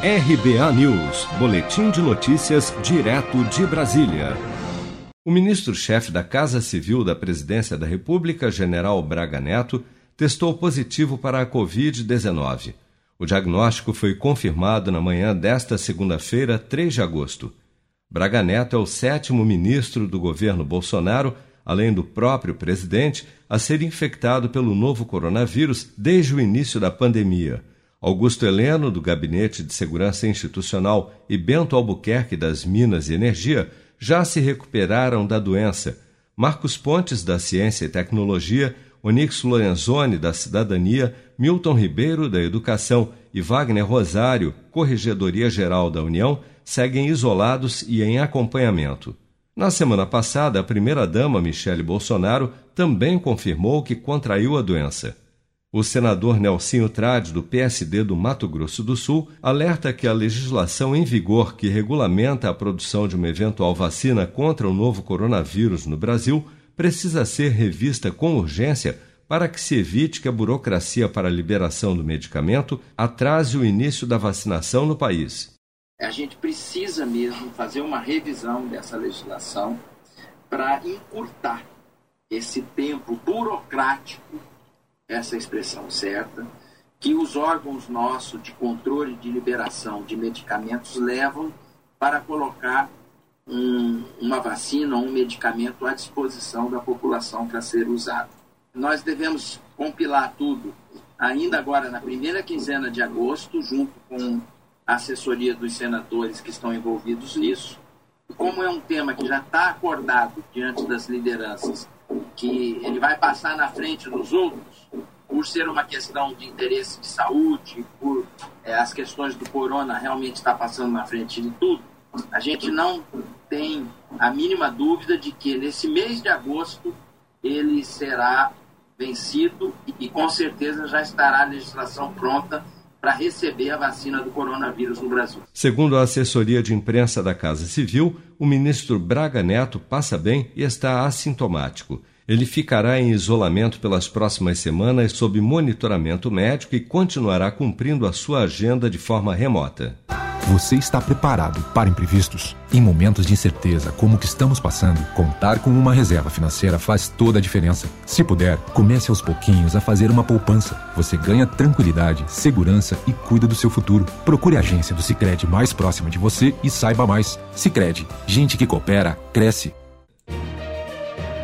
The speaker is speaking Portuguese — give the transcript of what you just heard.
RBA News, Boletim de Notícias, direto de Brasília. O ministro-chefe da Casa Civil da Presidência da República, General Braga Neto, testou positivo para a Covid-19. O diagnóstico foi confirmado na manhã desta segunda-feira, 3 de agosto. Braga Neto é o sétimo ministro do governo Bolsonaro, além do próprio presidente, a ser infectado pelo novo coronavírus desde o início da pandemia. Augusto Heleno, do Gabinete de Segurança Institucional, e Bento Albuquerque, das Minas e Energia, já se recuperaram da doença. Marcos Pontes, da Ciência e Tecnologia, Onix Lorenzoni, da Cidadania, Milton Ribeiro, da Educação e Wagner Rosário, Corregedoria Geral da União, seguem isolados e em acompanhamento. Na semana passada, a primeira-dama, Michele Bolsonaro, também confirmou que contraiu a doença. O senador Nelsinho Trade, do PSD do Mato Grosso do Sul, alerta que a legislação em vigor que regulamenta a produção de uma eventual vacina contra o novo coronavírus no Brasil precisa ser revista com urgência para que se evite que a burocracia para a liberação do medicamento atrase o início da vacinação no país. A gente precisa mesmo fazer uma revisão dessa legislação para encurtar esse tempo burocrático essa expressão certa, que os órgãos nossos de controle de liberação de medicamentos levam para colocar um, uma vacina ou um medicamento à disposição da população para ser usado. Nós devemos compilar tudo ainda agora na primeira quinzena de agosto, junto com a assessoria dos senadores que estão envolvidos nisso. Como é um tema que já está acordado diante das lideranças, que ele vai passar na frente dos outros, por ser uma questão de interesse de saúde, por é, as questões do corona realmente estar passando na frente de tudo, a gente não tem a mínima dúvida de que nesse mês de agosto ele será vencido e, e com certeza já estará a legislação pronta para receber a vacina do coronavírus no Brasil. Segundo a assessoria de imprensa da Casa Civil, o ministro Braga Neto passa bem e está assintomático. Ele ficará em isolamento pelas próximas semanas sob monitoramento médico e continuará cumprindo a sua agenda de forma remota. Você está preparado para imprevistos? Em momentos de incerteza como o que estamos passando, contar com uma reserva financeira faz toda a diferença. Se puder, comece aos pouquinhos a fazer uma poupança. Você ganha tranquilidade, segurança e cuida do seu futuro. Procure a agência do Sicredi mais próxima de você e saiba mais. Sicredi, gente que coopera cresce